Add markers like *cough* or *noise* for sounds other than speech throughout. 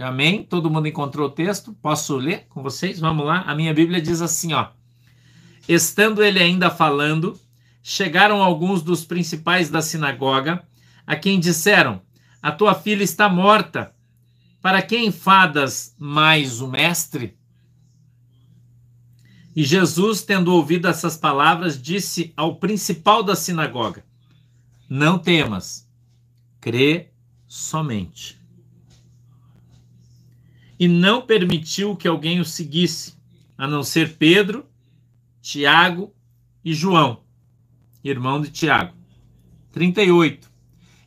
Amém? Todo mundo encontrou o texto? Posso ler com vocês? Vamos lá. A minha Bíblia diz assim, ó: Estando ele ainda falando, chegaram alguns dos principais da sinagoga, a quem disseram: A tua filha está morta. Para quem enfadas mais o mestre? E Jesus, tendo ouvido essas palavras, disse ao principal da sinagoga: Não temas, crê somente. E não permitiu que alguém o seguisse, a não ser Pedro, Tiago e João, irmão de Tiago. 38.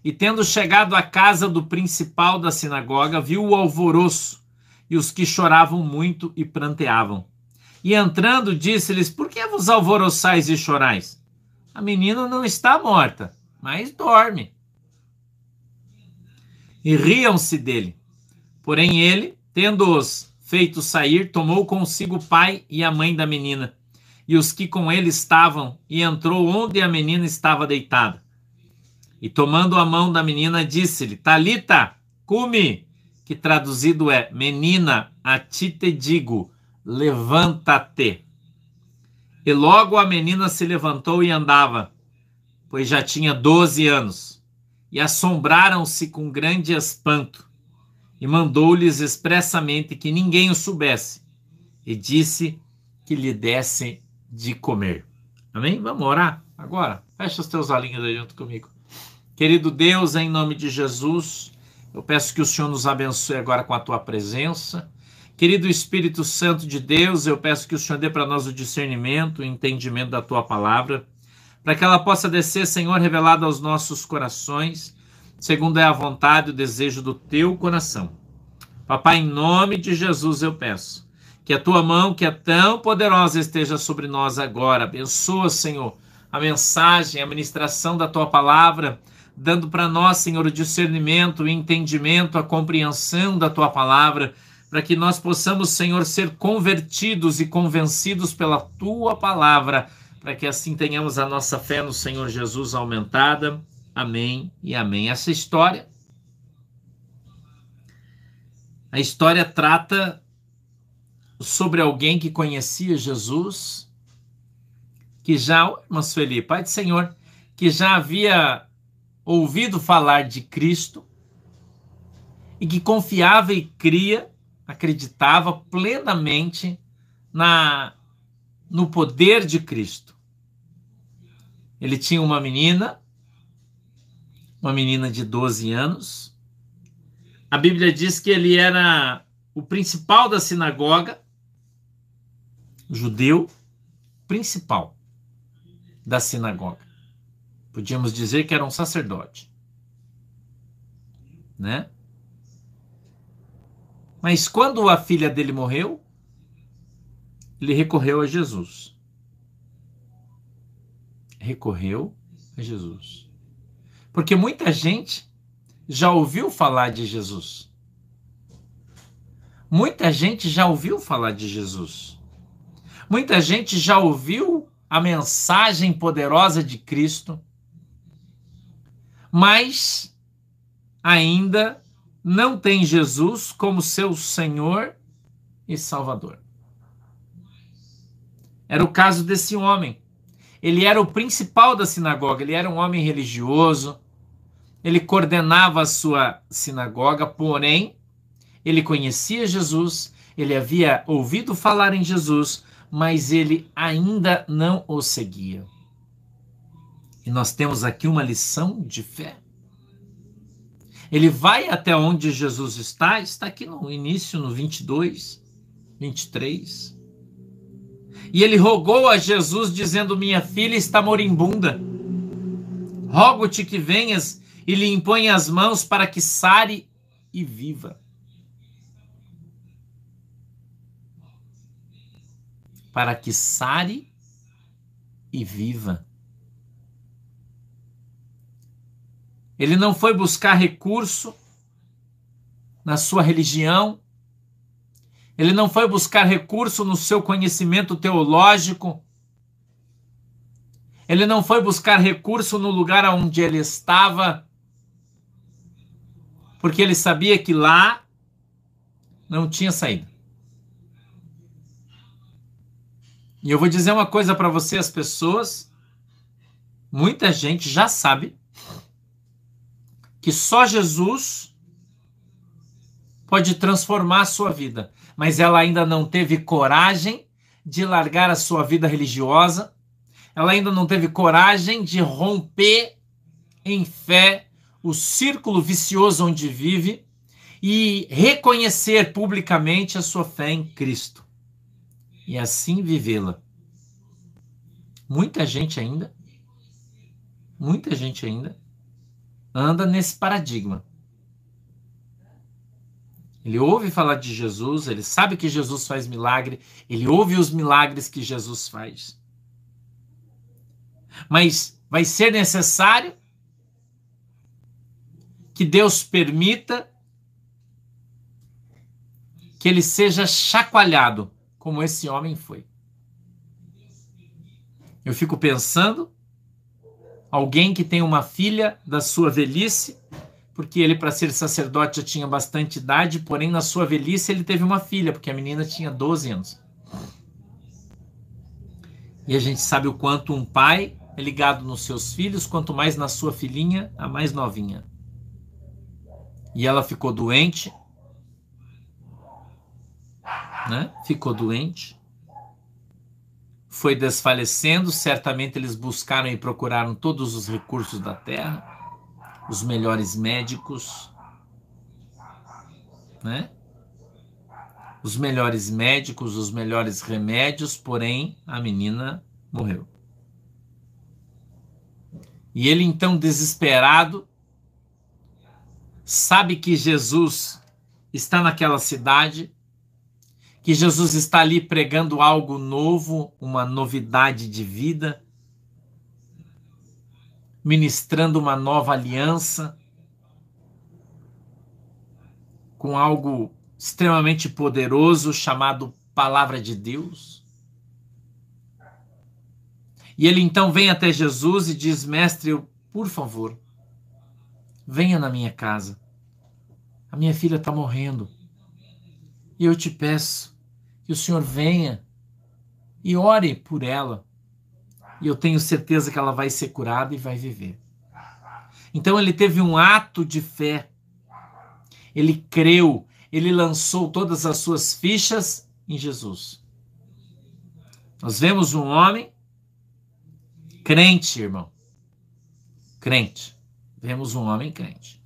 E tendo chegado à casa do principal da sinagoga, viu o alvoroço e os que choravam muito e pranteavam. E entrando, disse-lhes: Por que vos alvoroçais e chorais? A menina não está morta, mas dorme. E riam-se dele. Porém, ele, tendo-os feito sair, tomou consigo o pai e a mãe da menina, e os que com ele estavam, e entrou onde a menina estava deitada. E tomando a mão da menina, disse-lhe: Talita, cume, que traduzido é: Menina, a ti te digo, levanta-te. E logo a menina se levantou e andava, pois já tinha doze anos. E assombraram-se com grande espanto. E mandou-lhes expressamente que ninguém o soubesse. E disse que lhe dessem de comer. Amém? Vamos orar agora? Fecha os teus olhinhos aí junto comigo. Querido Deus, em nome de Jesus, eu peço que o Senhor nos abençoe agora com a tua presença. Querido Espírito Santo de Deus, eu peço que o Senhor dê para nós o discernimento, o entendimento da tua palavra, para que ela possa descer, Senhor, revelada aos nossos corações, segundo é a vontade e o desejo do teu coração. Papai, em nome de Jesus eu peço que a tua mão, que é tão poderosa, esteja sobre nós agora. Abençoa, Senhor, a mensagem, a ministração da tua palavra dando para nós, Senhor, o discernimento, o entendimento, a compreensão da tua palavra, para que nós possamos, Senhor, ser convertidos e convencidos pela tua palavra, para que assim tenhamos a nossa fé no Senhor Jesus aumentada. Amém e amém. Essa história a história trata sobre alguém que conhecia Jesus, que já, irmã Sueli, Pai do Senhor, que já havia ouvido falar de Cristo e que confiava e cria, acreditava plenamente na no poder de Cristo. Ele tinha uma menina, uma menina de 12 anos. A Bíblia diz que ele era o principal da sinagoga, judeu principal da sinagoga. Podíamos dizer que era um sacerdote. Né? Mas quando a filha dele morreu, ele recorreu a Jesus. Recorreu a Jesus. Porque muita gente já ouviu falar de Jesus. Muita gente já ouviu falar de Jesus. Muita gente já ouviu a mensagem poderosa de Cristo mas ainda não tem Jesus como seu Senhor e Salvador. Era o caso desse homem. Ele era o principal da sinagoga, ele era um homem religioso, ele coordenava a sua sinagoga, porém, ele conhecia Jesus, ele havia ouvido falar em Jesus, mas ele ainda não o seguia. E nós temos aqui uma lição de fé. Ele vai até onde Jesus está, está aqui no início, no 22, 23. E ele rogou a Jesus, dizendo: Minha filha está moribunda. Rogo-te que venhas e lhe impõe as mãos para que sare e viva. Para que sare e viva. Ele não foi buscar recurso na sua religião. Ele não foi buscar recurso no seu conhecimento teológico. Ele não foi buscar recurso no lugar onde ele estava, porque ele sabia que lá Não tinha saída. E eu vou dizer uma coisa para você, as pessoas, muita gente já sabe que só Jesus pode transformar a sua vida, mas ela ainda não teve coragem de largar a sua vida religiosa, ela ainda não teve coragem de romper em fé o círculo vicioso onde vive e reconhecer publicamente a sua fé em Cristo e assim vivê-la. Muita gente ainda, muita gente ainda anda nesse paradigma. Ele ouve falar de Jesus, ele sabe que Jesus faz milagre, ele ouve os milagres que Jesus faz. Mas vai ser necessário que Deus permita que ele seja chacoalhado, como esse homem foi. Eu fico pensando, alguém que tem uma filha da sua velhice, porque ele, para ser sacerdote, já tinha bastante idade, porém, na sua velhice, ele teve uma filha, porque a menina tinha 12 anos. E a gente sabe o quanto um pai é ligado nos seus filhos, quanto mais na sua filhinha, a mais novinha. E ela ficou doente, né? Ficou doente foi desfalecendo, certamente eles buscaram e procuraram todos os recursos da terra, os melhores médicos, né? Os melhores médicos, os melhores remédios, porém a menina morreu. E ele então desesperado sabe que Jesus está naquela cidade, que Jesus está ali pregando algo novo, uma novidade de vida, ministrando uma nova aliança, com algo extremamente poderoso chamado Palavra de Deus. E ele então vem até Jesus e diz: Mestre, por favor, venha na minha casa. A minha filha está morrendo. E eu te peço que o Senhor venha e ore por ela. E eu tenho certeza que ela vai ser curada e vai viver. Então ele teve um ato de fé. Ele creu, ele lançou todas as suas fichas em Jesus. Nós vemos um homem crente, irmão. Crente. Vemos um homem crente.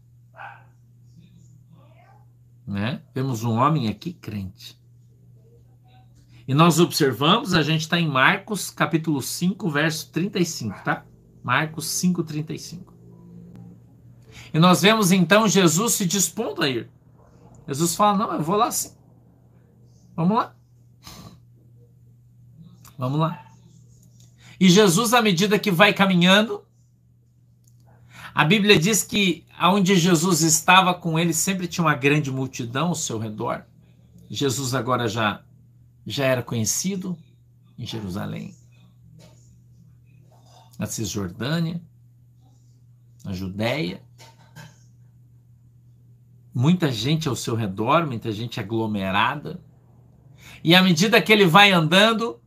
Né? Vemos um homem aqui crente. E nós observamos, a gente está em Marcos capítulo 5, verso 35, tá? Marcos 5, 35. E nós vemos então Jesus se dispondo a ir. Jesus fala: Não, eu vou lá sim. Vamos lá. Vamos lá. E Jesus, à medida que vai caminhando, a Bíblia diz que aonde Jesus estava com ele sempre tinha uma grande multidão ao seu redor. Jesus agora já já era conhecido em Jerusalém, na Cisjordânia, na Judéia. Muita gente ao seu redor, muita gente aglomerada. E à medida que ele vai andando,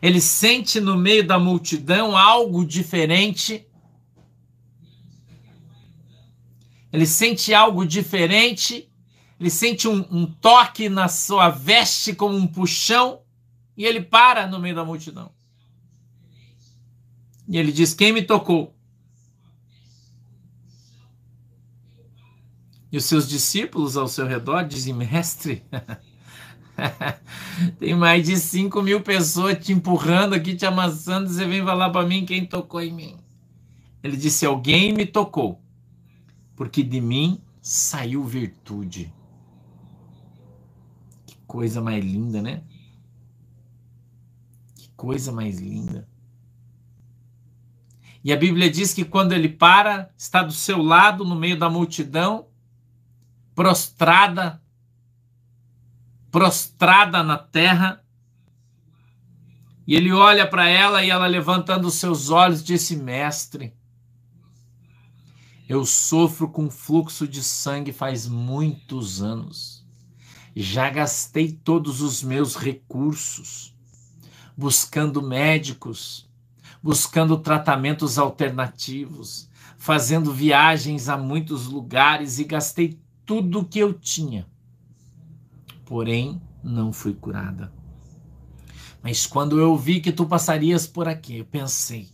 ele sente no meio da multidão algo diferente ele sente algo diferente, ele sente um, um toque na sua veste como um puxão e ele para no meio da multidão. E ele diz: Quem me tocou? E os seus discípulos ao seu redor dizem: Mestre, *laughs* tem mais de 5 mil pessoas te empurrando aqui, te amassando, você vem falar para mim quem tocou em mim. Ele disse: Alguém me tocou porque de mim saiu virtude. Que coisa mais linda, né? Que coisa mais linda. E a Bíblia diz que quando ele para, está do seu lado, no meio da multidão, prostrada, prostrada na terra. E ele olha para ela e ela, levantando os seus olhos, disse: Mestre, eu sofro com fluxo de sangue faz muitos anos. Já gastei todos os meus recursos buscando médicos, buscando tratamentos alternativos, fazendo viagens a muitos lugares e gastei tudo o que eu tinha. Porém, não fui curada. Mas quando eu vi que tu passarias por aqui, eu pensei: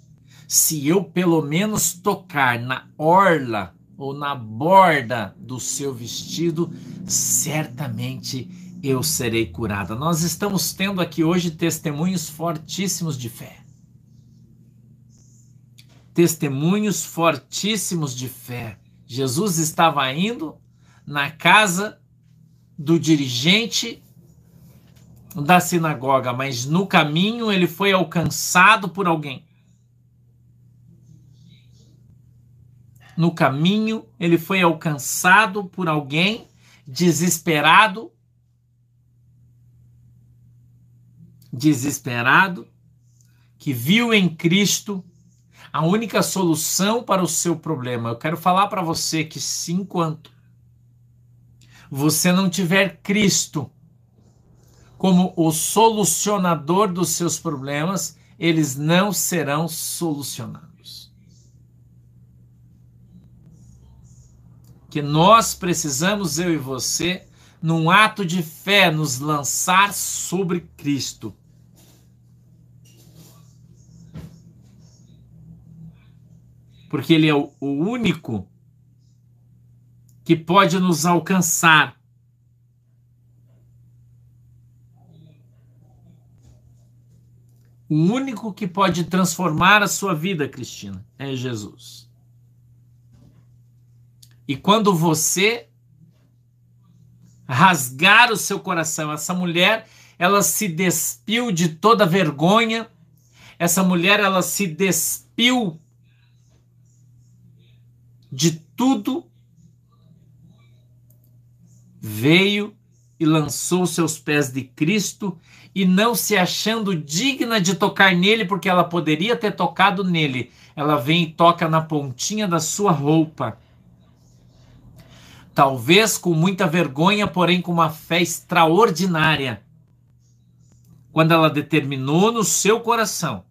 se eu pelo menos tocar na orla ou na borda do seu vestido, certamente eu serei curada. Nós estamos tendo aqui hoje testemunhos fortíssimos de fé. Testemunhos fortíssimos de fé. Jesus estava indo na casa do dirigente da sinagoga, mas no caminho ele foi alcançado por alguém. No caminho, ele foi alcançado por alguém desesperado, desesperado, que viu em Cristo a única solução para o seu problema. Eu quero falar para você que se enquanto você não tiver Cristo como o solucionador dos seus problemas, eles não serão solucionados. Que nós precisamos, eu e você, num ato de fé, nos lançar sobre Cristo. Porque Ele é o único que pode nos alcançar. O único que pode transformar a sua vida, Cristina, é Jesus. E quando você rasgar o seu coração, essa mulher, ela se despiu de toda vergonha. Essa mulher, ela se despiu de tudo. Veio e lançou seus pés de Cristo e não se achando digna de tocar nele, porque ela poderia ter tocado nele. Ela vem e toca na pontinha da sua roupa talvez com muita vergonha, porém com uma fé extraordinária. Quando ela determinou no seu coração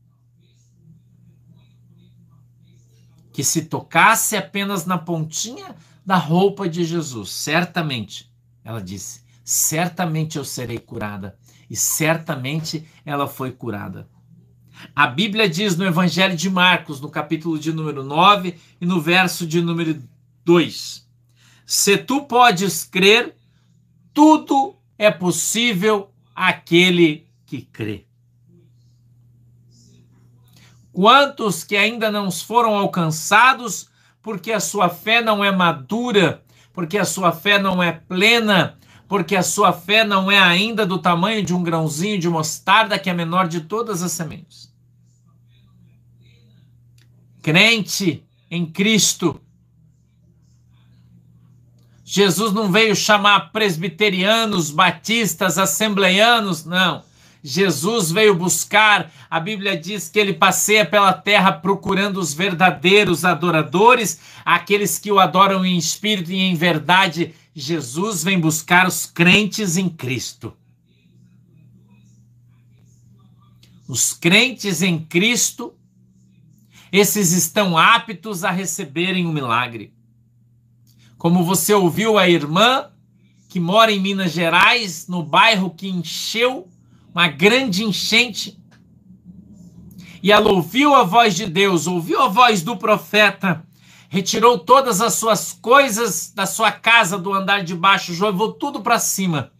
que se tocasse apenas na pontinha da roupa de Jesus, certamente, ela disse, certamente eu serei curada. E certamente ela foi curada. A Bíblia diz no Evangelho de Marcos, no capítulo de número 9 e no verso de número 2 se tu podes crer, tudo é possível àquele que crê. Quantos que ainda não foram alcançados porque a sua fé não é madura, porque a sua fé não é plena, porque a sua fé não é ainda do tamanho de um grãozinho de mostarda que é menor de todas as sementes. Crente em Cristo Jesus não veio chamar presbiterianos, batistas, assembleianos, não. Jesus veio buscar, a Bíblia diz que ele passeia pela terra procurando os verdadeiros adoradores, aqueles que o adoram em espírito e em verdade. Jesus vem buscar os crentes em Cristo. Os crentes em Cristo, esses estão aptos a receberem o milagre. Como você ouviu a irmã que mora em Minas Gerais, no bairro que encheu, uma grande enchente. E ela ouviu a voz de Deus, ouviu a voz do profeta, retirou todas as suas coisas da sua casa, do andar de baixo, jogou tudo para cima.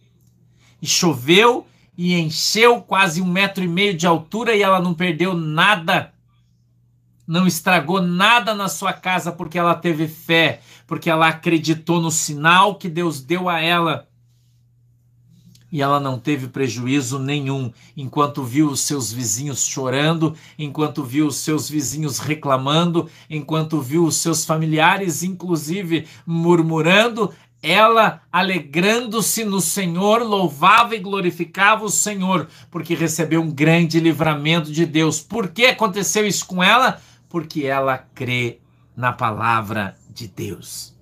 E choveu e encheu quase um metro e meio de altura e ela não perdeu nada. Não estragou nada na sua casa porque ela teve fé, porque ela acreditou no sinal que Deus deu a ela. E ela não teve prejuízo nenhum enquanto viu os seus vizinhos chorando, enquanto viu os seus vizinhos reclamando, enquanto viu os seus familiares, inclusive, murmurando. Ela, alegrando-se no Senhor, louvava e glorificava o Senhor, porque recebeu um grande livramento de Deus. Por que aconteceu isso com ela? Porque ela crê na palavra de Deus.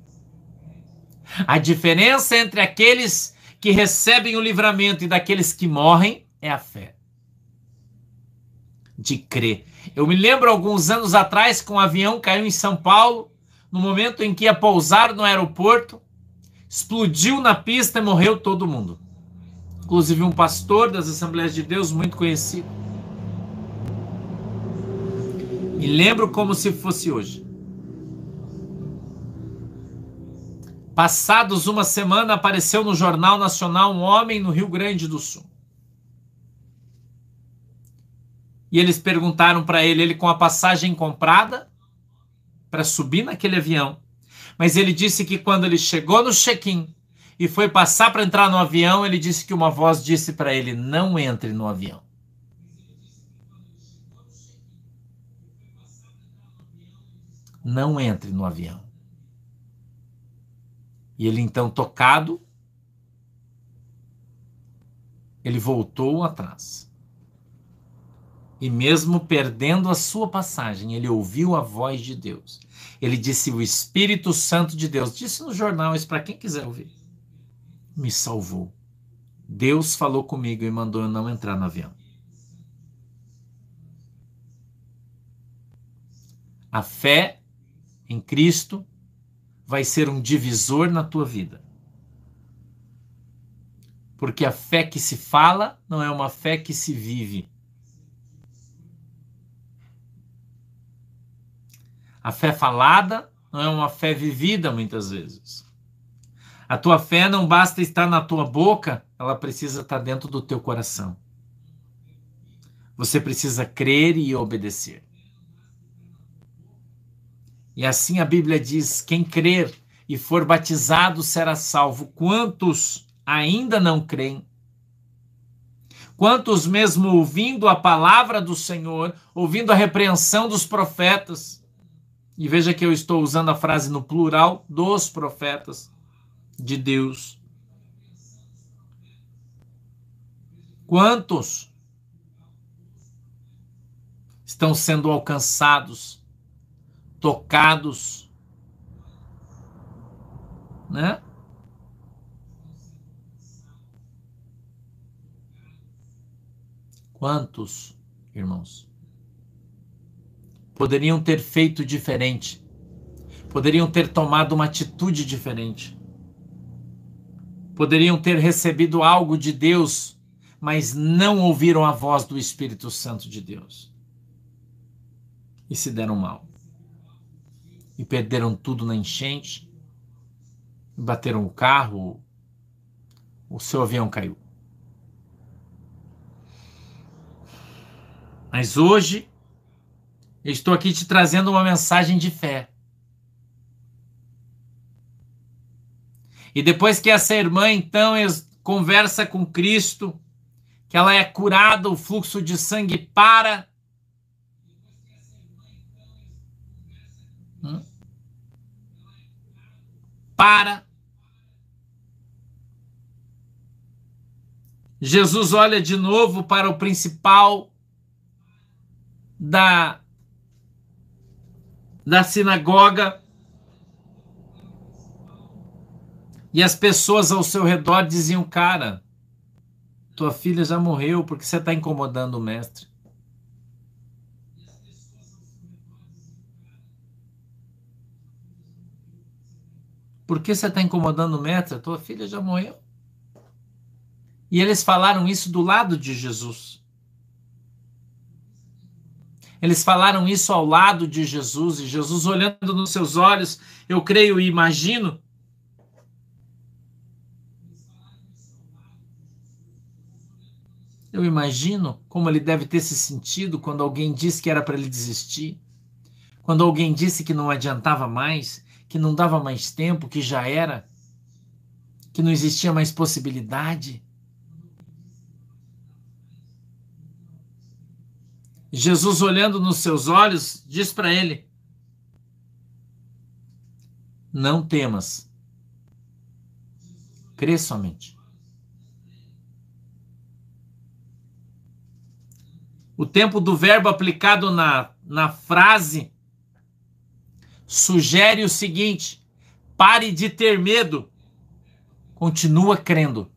A diferença entre aqueles que recebem o livramento e daqueles que morrem é a fé. De crer. Eu me lembro alguns anos atrás que um avião caiu em São Paulo, no momento em que ia pousar no aeroporto, explodiu na pista e morreu todo mundo. Inclusive um pastor das Assembleias de Deus muito conhecido. Me lembro como se fosse hoje. Passados uma semana, apareceu no Jornal Nacional um homem no Rio Grande do Sul. E eles perguntaram para ele, ele com a passagem comprada para subir naquele avião. Mas ele disse que quando ele chegou no check-in e foi passar para entrar no avião, ele disse que uma voz disse para ele: "Não entre no avião". Não entre no avião. E ele então, tocado, ele voltou atrás. E mesmo perdendo a sua passagem, ele ouviu a voz de Deus. Ele disse: O Espírito Santo de Deus, disse no jornal, isso para quem quiser ouvir, me salvou. Deus falou comigo e mandou eu não entrar no avião. A fé em Cristo vai ser um divisor na tua vida. Porque a fé que se fala não é uma fé que se vive. A fé falada não é uma fé vivida muitas vezes. A tua fé não basta estar na tua boca, ela precisa estar dentro do teu coração. Você precisa crer e obedecer. E assim a Bíblia diz: quem crer e for batizado será salvo. Quantos ainda não creem? Quantos, mesmo ouvindo a palavra do Senhor, ouvindo a repreensão dos profetas, e veja que eu estou usando a frase no plural dos profetas de Deus. Quantos estão sendo alcançados tocados, né? Quantos, irmãos, poderiam ter feito diferente? Poderiam ter tomado uma atitude diferente? Poderiam ter recebido algo de Deus, mas não ouviram a voz do Espírito Santo de Deus e se deram mal e perderam tudo na enchente, bateram o carro, o seu avião caiu. Mas hoje eu estou aqui te trazendo uma mensagem de fé. E depois que essa irmã então conversa com Cristo, que ela é curada, o fluxo de sangue para, para. Jesus olha de novo para o principal da, da sinagoga. E as pessoas ao seu redor diziam: Cara, tua filha já morreu porque você está incomodando o mestre. Por que você está incomodando o mestre? Tua filha já morreu. E eles falaram isso do lado de Jesus. Eles falaram isso ao lado de Jesus, e Jesus, olhando nos seus olhos, eu creio e imagino. Eu imagino como ele deve ter se sentido quando alguém disse que era para ele desistir, quando alguém disse que não adiantava mais, que não dava mais tempo, que já era, que não existia mais possibilidade. Jesus, olhando nos seus olhos, diz para ele: Não temas, crê somente. O tempo do verbo aplicado na, na frase sugere o seguinte: pare de ter medo, continua crendo.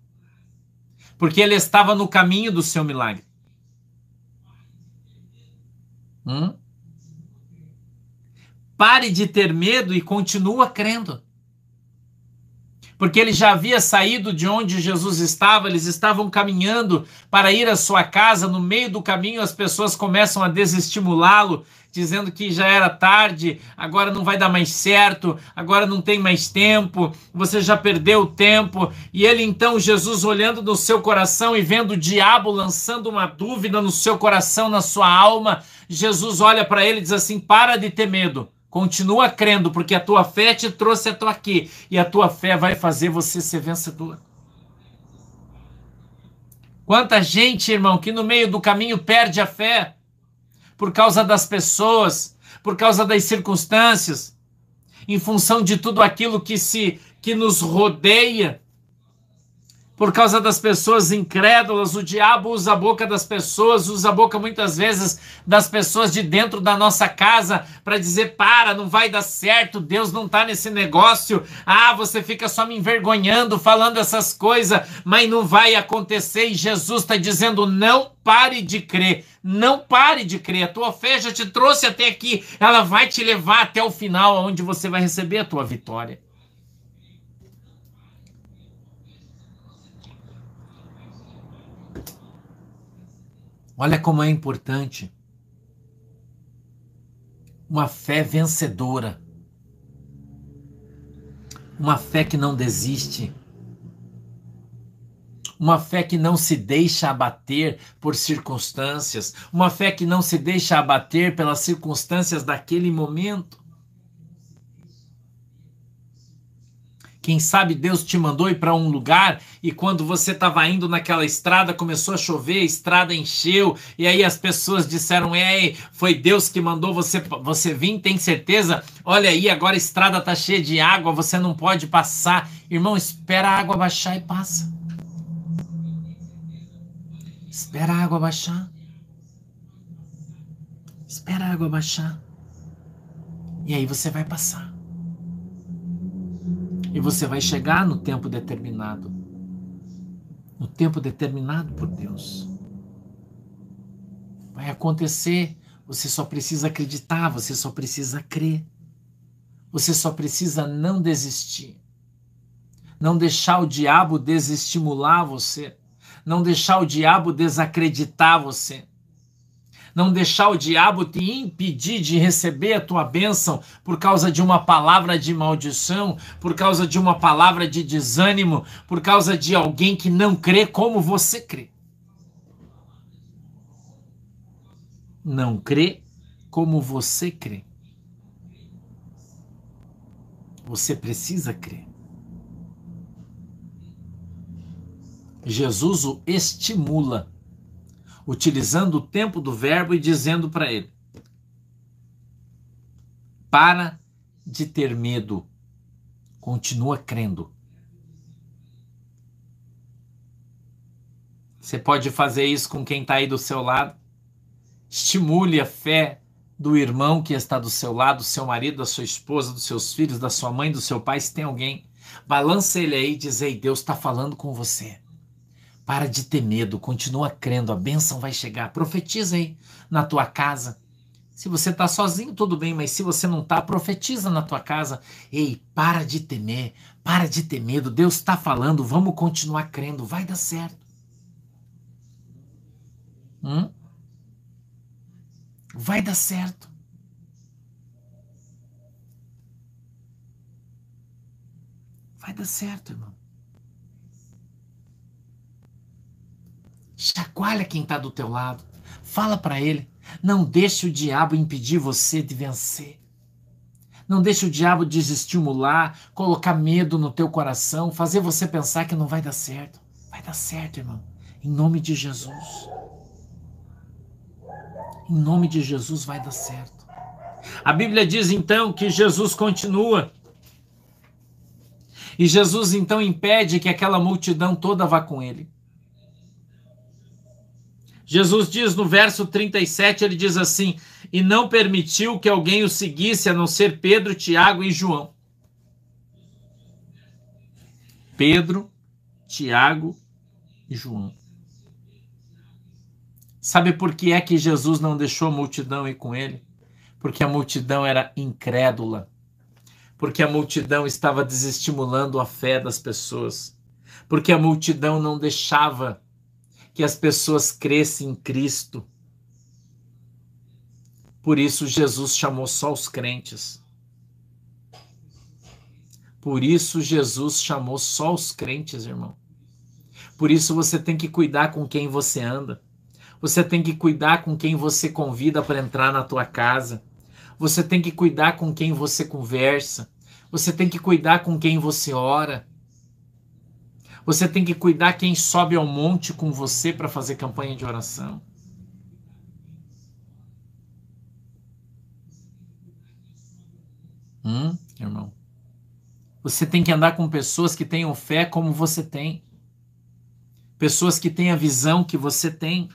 porque ele estava no caminho do seu milagre. Hum? Pare de ter medo e continua crendo. Porque ele já havia saído de onde Jesus estava, eles estavam caminhando para ir à sua casa. No meio do caminho, as pessoas começam a desestimulá-lo, dizendo que já era tarde, agora não vai dar mais certo, agora não tem mais tempo, você já perdeu o tempo. E ele então, Jesus olhando no seu coração e vendo o diabo lançando uma dúvida no seu coração, na sua alma, Jesus olha para ele e diz assim: Para de ter medo. Continua crendo, porque a tua fé te trouxe até aqui. E a tua fé vai fazer você ser vencedor. Quanta gente, irmão, que no meio do caminho perde a fé por causa das pessoas, por causa das circunstâncias, em função de tudo aquilo que se que nos rodeia por causa das pessoas incrédulas, o diabo usa a boca das pessoas, usa a boca muitas vezes das pessoas de dentro da nossa casa para dizer: para, não vai dar certo, Deus não está nesse negócio. Ah, você fica só me envergonhando, falando essas coisas, mas não vai acontecer. E Jesus está dizendo: não pare de crer, não pare de crer. A tua fé já te trouxe até aqui, ela vai te levar até o final, onde você vai receber a tua vitória. Olha como é importante uma fé vencedora. Uma fé que não desiste. Uma fé que não se deixa abater por circunstâncias. Uma fé que não se deixa abater pelas circunstâncias daquele momento. Quem sabe Deus te mandou ir para um lugar e quando você estava indo naquela estrada começou a chover, a estrada encheu e aí as pessoas disseram: "Ei, foi Deus que mandou você você vir, tem certeza? Olha aí, agora a estrada tá cheia de água, você não pode passar". Irmão, espera a água baixar e passa. Espera a água baixar. Espera a água baixar. E aí você vai passar. E você vai chegar no tempo determinado. No tempo determinado por Deus. Vai acontecer. Você só precisa acreditar, você só precisa crer. Você só precisa não desistir. Não deixar o diabo desestimular você. Não deixar o diabo desacreditar você não deixar o diabo te impedir de receber a tua bênção por causa de uma palavra de maldição, por causa de uma palavra de desânimo, por causa de alguém que não crê como você crê. Não crê como você crê. Você precisa crer. Jesus o estimula utilizando o tempo do verbo e dizendo para ele: Para de ter medo, continua crendo. Você pode fazer isso com quem está aí do seu lado. Estimule a fé do irmão que está do seu lado, do seu marido, da sua esposa, dos seus filhos, da sua mãe, do seu pai, se tem alguém. Balança ele aí e diz: Ei, Deus está falando com você. Para de ter medo, continua crendo, a bênção vai chegar. Profetiza aí na tua casa. Se você está sozinho, tudo bem, mas se você não está, profetiza na tua casa. Ei, para de temer, para de ter medo. Deus está falando, vamos continuar crendo, vai dar certo. Hum? Vai dar certo. Vai dar certo, irmão. Chacoalha quem está do teu lado. Fala para ele. Não deixe o diabo impedir você de vencer. Não deixe o diabo desestimular, colocar medo no teu coração, fazer você pensar que não vai dar certo. Vai dar certo, irmão. Em nome de Jesus. Em nome de Jesus vai dar certo. A Bíblia diz então que Jesus continua. E Jesus então impede que aquela multidão toda vá com ele. Jesus diz no verso 37, ele diz assim: E não permitiu que alguém o seguisse a não ser Pedro, Tiago e João. Pedro, Tiago e João. Sabe por que é que Jesus não deixou a multidão ir com ele? Porque a multidão era incrédula. Porque a multidão estava desestimulando a fé das pessoas. Porque a multidão não deixava que as pessoas crescem em Cristo. Por isso Jesus chamou só os crentes. Por isso Jesus chamou só os crentes, irmão. Por isso você tem que cuidar com quem você anda. Você tem que cuidar com quem você convida para entrar na tua casa. Você tem que cuidar com quem você conversa. Você tem que cuidar com quem você ora. Você tem que cuidar quem sobe ao monte com você para fazer campanha de oração. Hum, irmão. Você tem que andar com pessoas que tenham fé como você tem. Pessoas que têm a visão que você tem.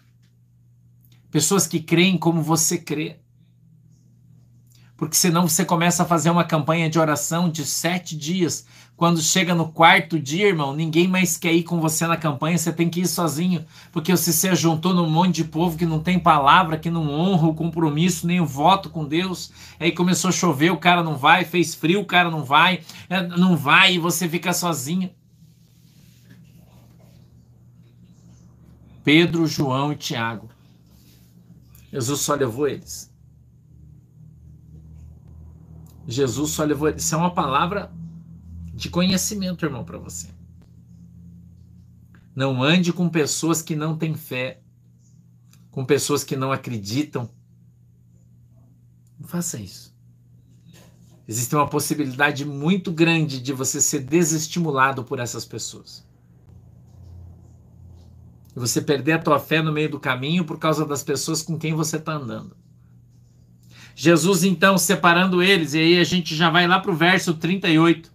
Pessoas que creem como você crê. Porque senão você começa a fazer uma campanha de oração de sete dias. Quando chega no quarto dia, irmão, ninguém mais quer ir com você na campanha, você tem que ir sozinho. Porque você se juntou num monte de povo que não tem palavra, que não honra o compromisso, nem o voto com Deus. Aí começou a chover, o cara não vai, fez frio, o cara não vai, é, não vai e você fica sozinho. Pedro, João e Tiago Jesus só levou eles. Jesus só levou. Isso é uma palavra de conhecimento, irmão, para você. Não ande com pessoas que não têm fé, com pessoas que não acreditam. Não faça isso. Existe uma possibilidade muito grande de você ser desestimulado por essas pessoas e você perder a tua fé no meio do caminho por causa das pessoas com quem você está andando. Jesus, então, separando eles, e aí a gente já vai lá para o verso 38.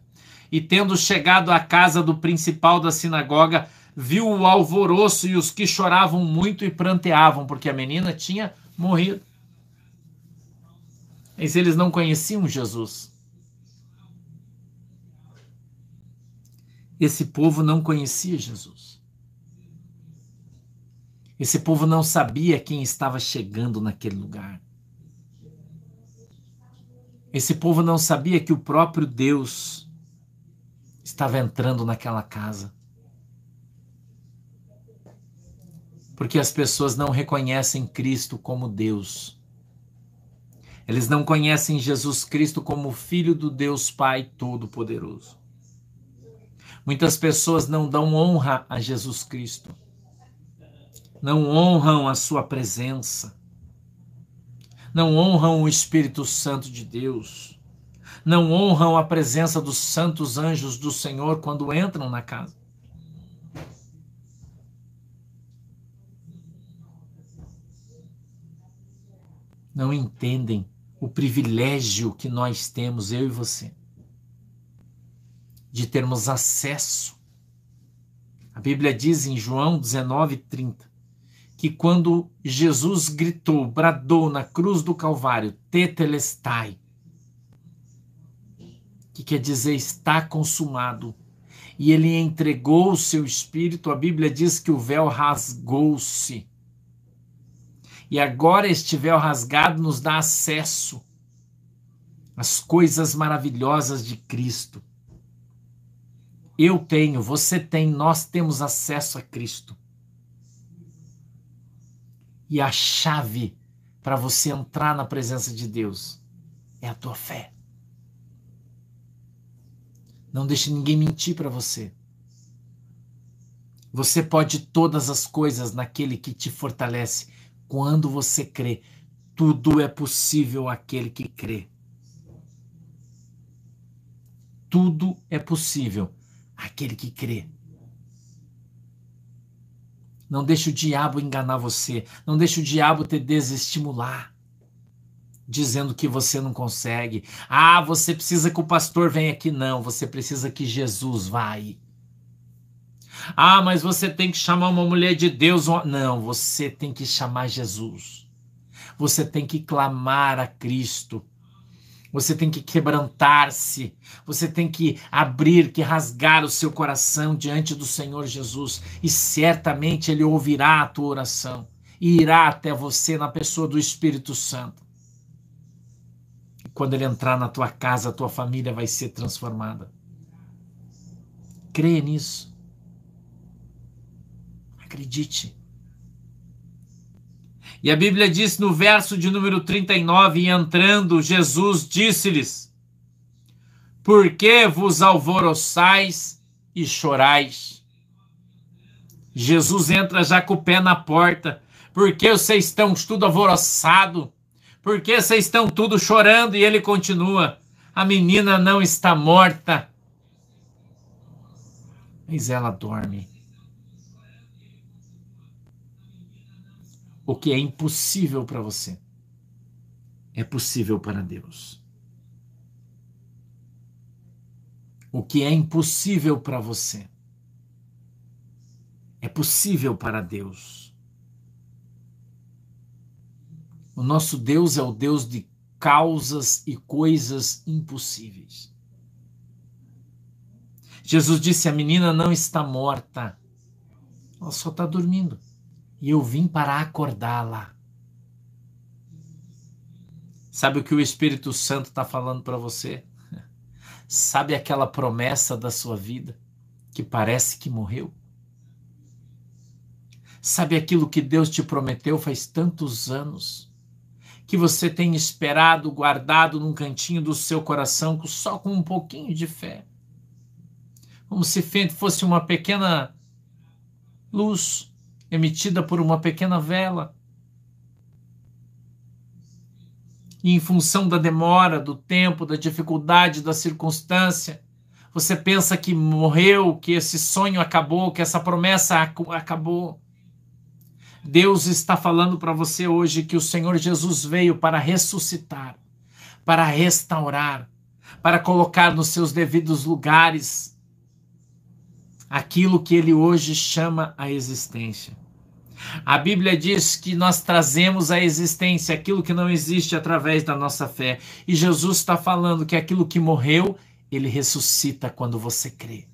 E tendo chegado à casa do principal da sinagoga, viu o alvoroço e os que choravam muito e pranteavam, porque a menina tinha morrido. Mas eles não conheciam Jesus. Esse povo não conhecia Jesus. Esse povo não sabia quem estava chegando naquele lugar. Esse povo não sabia que o próprio Deus estava entrando naquela casa. Porque as pessoas não reconhecem Cristo como Deus. Eles não conhecem Jesus Cristo como Filho do Deus Pai Todo-Poderoso. Muitas pessoas não dão honra a Jesus Cristo não honram a sua presença, não honram o Espírito Santo de Deus, não honram a presença dos santos anjos do Senhor quando entram na casa. Não entendem o privilégio que nós temos, eu e você, de termos acesso. A Bíblia diz em João 19, 30, que quando Jesus gritou, bradou na cruz do Calvário, tetelestai, que quer dizer está consumado, e ele entregou o seu espírito, a Bíblia diz que o véu rasgou-se. E agora este véu rasgado nos dá acesso às coisas maravilhosas de Cristo. Eu tenho, você tem, nós temos acesso a Cristo. E a chave para você entrar na presença de Deus é a tua fé. Não deixe ninguém mentir para você. Você pode todas as coisas naquele que te fortalece. Quando você crê, tudo é possível àquele que crê. Tudo é possível àquele que crê. Não deixe o diabo enganar você. Não deixe o diabo te desestimular. Dizendo que você não consegue. Ah, você precisa que o pastor venha aqui. Não, você precisa que Jesus vá aí. Ah, mas você tem que chamar uma mulher de Deus. Não, você tem que chamar Jesus. Você tem que clamar a Cristo. Você tem que quebrantar-se, você tem que abrir, que rasgar o seu coração diante do Senhor Jesus, e certamente Ele ouvirá a tua oração e irá até você na pessoa do Espírito Santo. E quando Ele entrar na tua casa, a tua família vai ser transformada. Creia nisso. Acredite. E a Bíblia diz no verso de número 39, e entrando, Jesus disse-lhes: Por que vos alvoroçais e chorais? Jesus entra já com o pé na porta. Por que vocês estão tudo alvoroçado? Por que vocês estão tudo chorando? E ele continua: A menina não está morta, mas ela dorme. O que é impossível para você é possível para Deus. O que é impossível para você é possível para Deus. O nosso Deus é o Deus de causas e coisas impossíveis. Jesus disse: a menina não está morta, ela só está dormindo e eu vim para acordá-la. Sabe o que o Espírito Santo está falando para você? *laughs* Sabe aquela promessa da sua vida que parece que morreu? Sabe aquilo que Deus te prometeu faz tantos anos? Que você tem esperado, guardado num cantinho do seu coração, só com um pouquinho de fé. Como se fosse uma pequena luz emitida por uma pequena vela. E em função da demora, do tempo, da dificuldade, da circunstância, você pensa que morreu, que esse sonho acabou, que essa promessa acabou. Deus está falando para você hoje que o Senhor Jesus veio para ressuscitar, para restaurar, para colocar nos seus devidos lugares aquilo que ele hoje chama a existência. A Bíblia diz que nós trazemos à existência aquilo que não existe através da nossa fé. E Jesus está falando que aquilo que morreu, ele ressuscita quando você crê.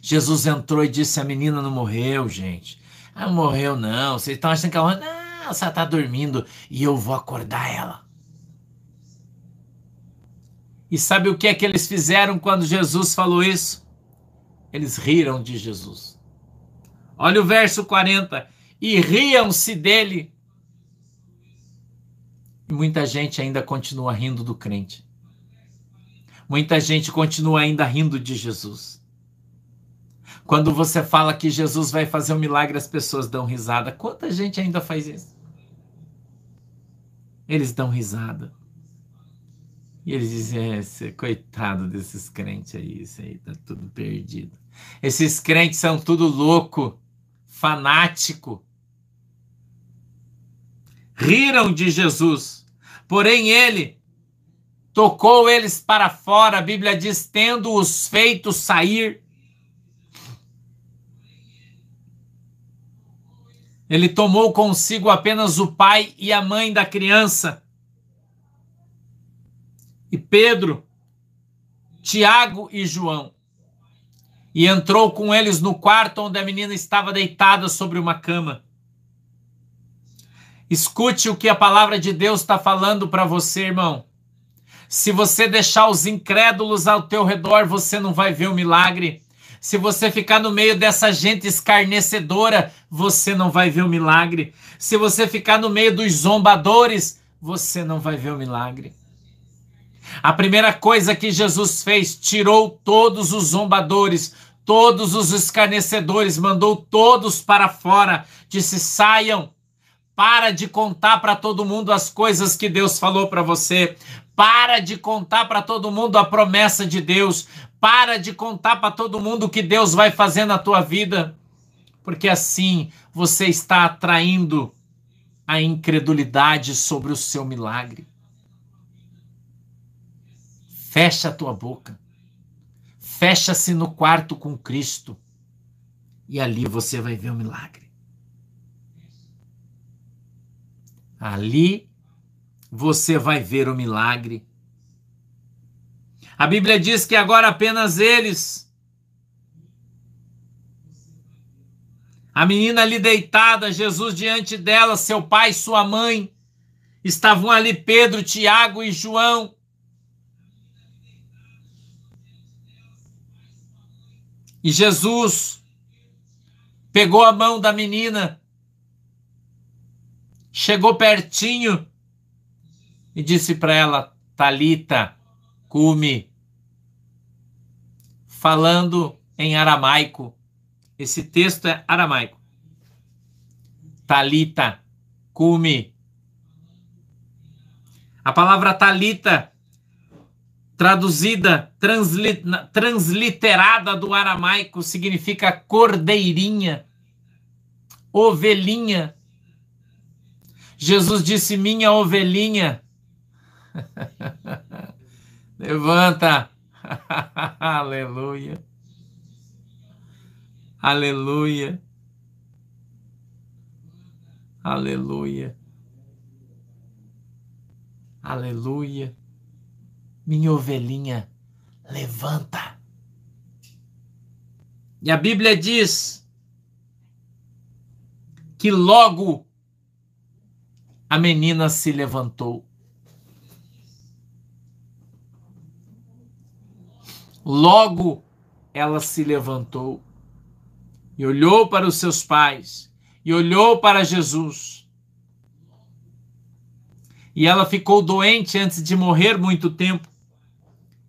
Jesus entrou e disse: A menina não morreu, gente. Ah, morreu, não. Vocês estão achando que ela. Não, ela está dormindo e eu vou acordar ela. E sabe o que é que eles fizeram quando Jesus falou isso? Eles riram de Jesus. Olha o verso 40. E riam-se dele. Muita gente ainda continua rindo do crente. Muita gente continua ainda rindo de Jesus. Quando você fala que Jesus vai fazer um milagre, as pessoas dão risada. Quanta gente ainda faz isso? Eles dão risada. E eles dizem: é, coitado desses crentes aí, isso aí tá tudo perdido. Esses crentes são tudo louco fanático. Riram de Jesus, porém ele tocou eles para fora, a Bíblia diz, tendo-os feito sair. Ele tomou consigo apenas o pai e a mãe da criança. E Pedro, Tiago e João e entrou com eles no quarto onde a menina estava deitada sobre uma cama. Escute o que a palavra de Deus está falando para você, irmão. Se você deixar os incrédulos ao teu redor, você não vai ver o milagre. Se você ficar no meio dessa gente escarnecedora, você não vai ver o milagre. Se você ficar no meio dos zombadores, você não vai ver o milagre. A primeira coisa que Jesus fez, tirou todos os zombadores, todos os escarnecedores, mandou todos para fora, disse: saiam, para de contar para todo mundo as coisas que Deus falou para você. Para de contar para todo mundo a promessa de Deus. Para de contar para todo mundo o que Deus vai fazer na tua vida. Porque assim você está atraindo a incredulidade sobre o seu milagre. Fecha a tua boca. Fecha-se no quarto com Cristo e ali você vai ver o milagre. Ali você vai ver o milagre. A Bíblia diz que agora apenas eles. A menina ali deitada, Jesus diante dela, seu pai, sua mãe. Estavam ali Pedro, Tiago e João. E Jesus pegou a mão da menina, chegou pertinho e disse para ela: Talita, cume. Falando em aramaico. Esse texto é aramaico. Talita, cume. A palavra talita traduzida, transli, transliterada do aramaico, significa cordeirinha, ovelhinha. Jesus disse: Minha ovelhinha. *laughs* Levanta. *laughs* Aleluia. Aleluia. Aleluia. Aleluia. Minha ovelhinha, levanta. E a Bíblia diz que logo a menina se levantou. Logo ela se levantou e olhou para os seus pais e olhou para Jesus. E ela ficou doente antes de morrer muito tempo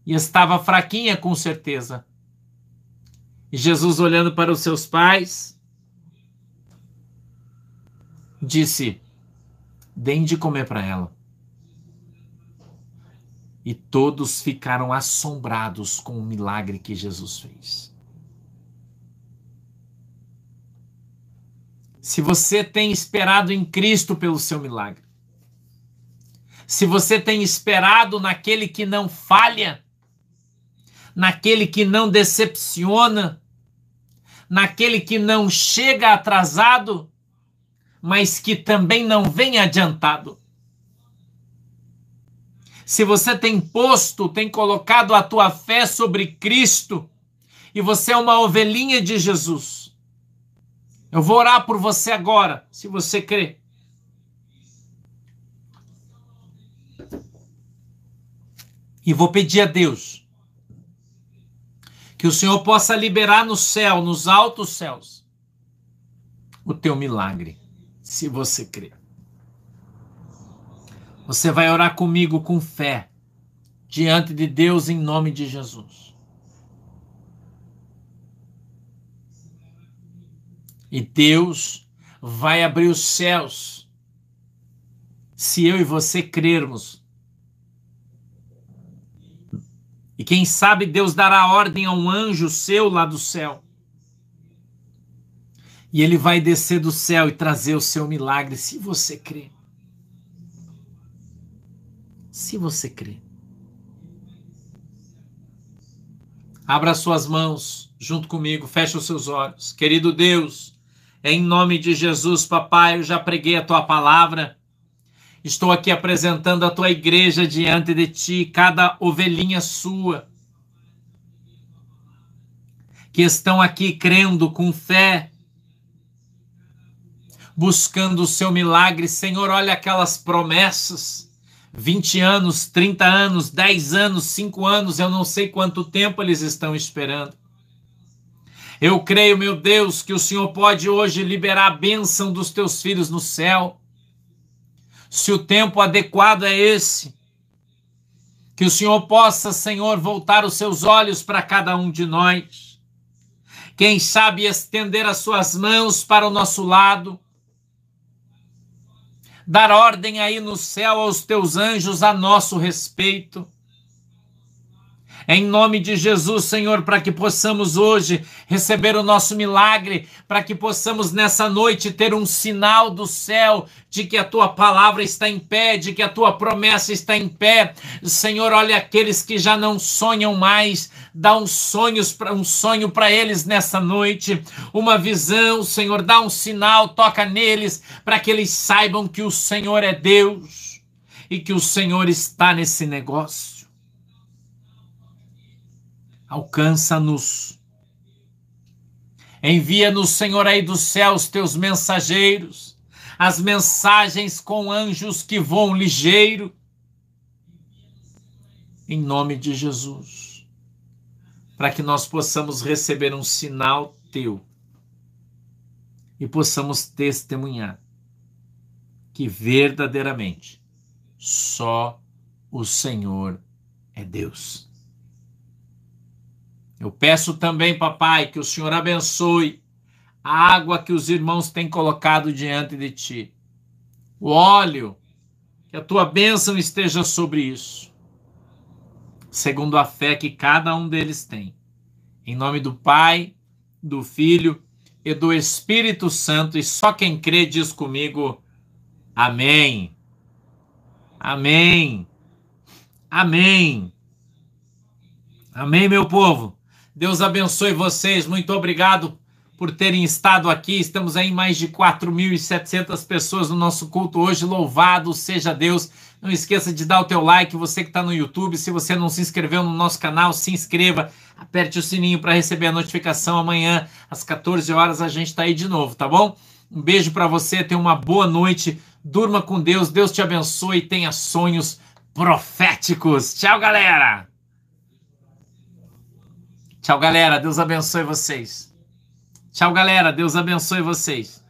e estava fraquinha com certeza. E Jesus, olhando para os seus pais, disse: Deem de comer para ela. E todos ficaram assombrados com o milagre que Jesus fez. Se você tem esperado em Cristo pelo seu milagre, se você tem esperado naquele que não falha, naquele que não decepciona, naquele que não chega atrasado, mas que também não vem adiantado. Se você tem posto, tem colocado a tua fé sobre Cristo, e você é uma ovelhinha de Jesus, eu vou orar por você agora, se você crê. E vou pedir a Deus que o Senhor possa liberar no céu, nos altos céus, o teu milagre, se você crer. Você vai orar comigo com fé, diante de Deus, em nome de Jesus. E Deus vai abrir os céus, se eu e você crermos E quem sabe Deus dará ordem a um anjo seu lá do céu. E ele vai descer do céu e trazer o seu milagre, se você crê. Se você crê. Abra suas mãos junto comigo, feche os seus olhos. Querido Deus, em nome de Jesus, papai, eu já preguei a tua palavra. Estou aqui apresentando a tua igreja diante de ti, cada ovelhinha sua, que estão aqui crendo com fé, buscando o seu milagre. Senhor, olha aquelas promessas. 20 anos, 30 anos, 10 anos, 5 anos, eu não sei quanto tempo eles estão esperando. Eu creio, meu Deus, que o Senhor pode hoje liberar a bênção dos teus filhos no céu se o tempo adequado é esse. Que o Senhor possa, Senhor, voltar os seus olhos para cada um de nós. Quem sabe estender as suas mãos para o nosso lado. Dar ordem aí no céu aos teus anjos a nosso respeito em nome de Jesus, Senhor, para que possamos hoje receber o nosso milagre, para que possamos nessa noite ter um sinal do céu de que a tua palavra está em pé, de que a tua promessa está em pé. Senhor, olha aqueles que já não sonham mais, dá sonhos, um sonho para eles nessa noite, uma visão, Senhor, dá um sinal, toca neles, para que eles saibam que o Senhor é Deus e que o Senhor está nesse negócio. Alcança-nos. Envia-nos, Senhor, aí dos céus, teus mensageiros, as mensagens com anjos que voam ligeiro. Em nome de Jesus. Para que nós possamos receber um sinal teu e possamos testemunhar que verdadeiramente só o Senhor é Deus. Eu peço também, papai, que o Senhor abençoe a água que os irmãos têm colocado diante de ti. O óleo, que a tua bênção esteja sobre isso, segundo a fé que cada um deles tem. Em nome do Pai, do Filho e do Espírito Santo, e só quem crê diz comigo: Amém. Amém. Amém. Amém, meu povo. Deus abençoe vocês. Muito obrigado por terem estado aqui. Estamos aí mais de 4.700 pessoas no nosso culto hoje. Louvado seja Deus. Não esqueça de dar o teu like, você que está no YouTube. Se você não se inscreveu no nosso canal, se inscreva. Aperte o sininho para receber a notificação. Amanhã, às 14 horas, a gente está aí de novo, tá bom? Um beijo para você, tenha uma boa noite. Durma com Deus, Deus te abençoe tenha sonhos proféticos. Tchau, galera! Tchau, galera. Deus abençoe vocês. Tchau, galera. Deus abençoe vocês.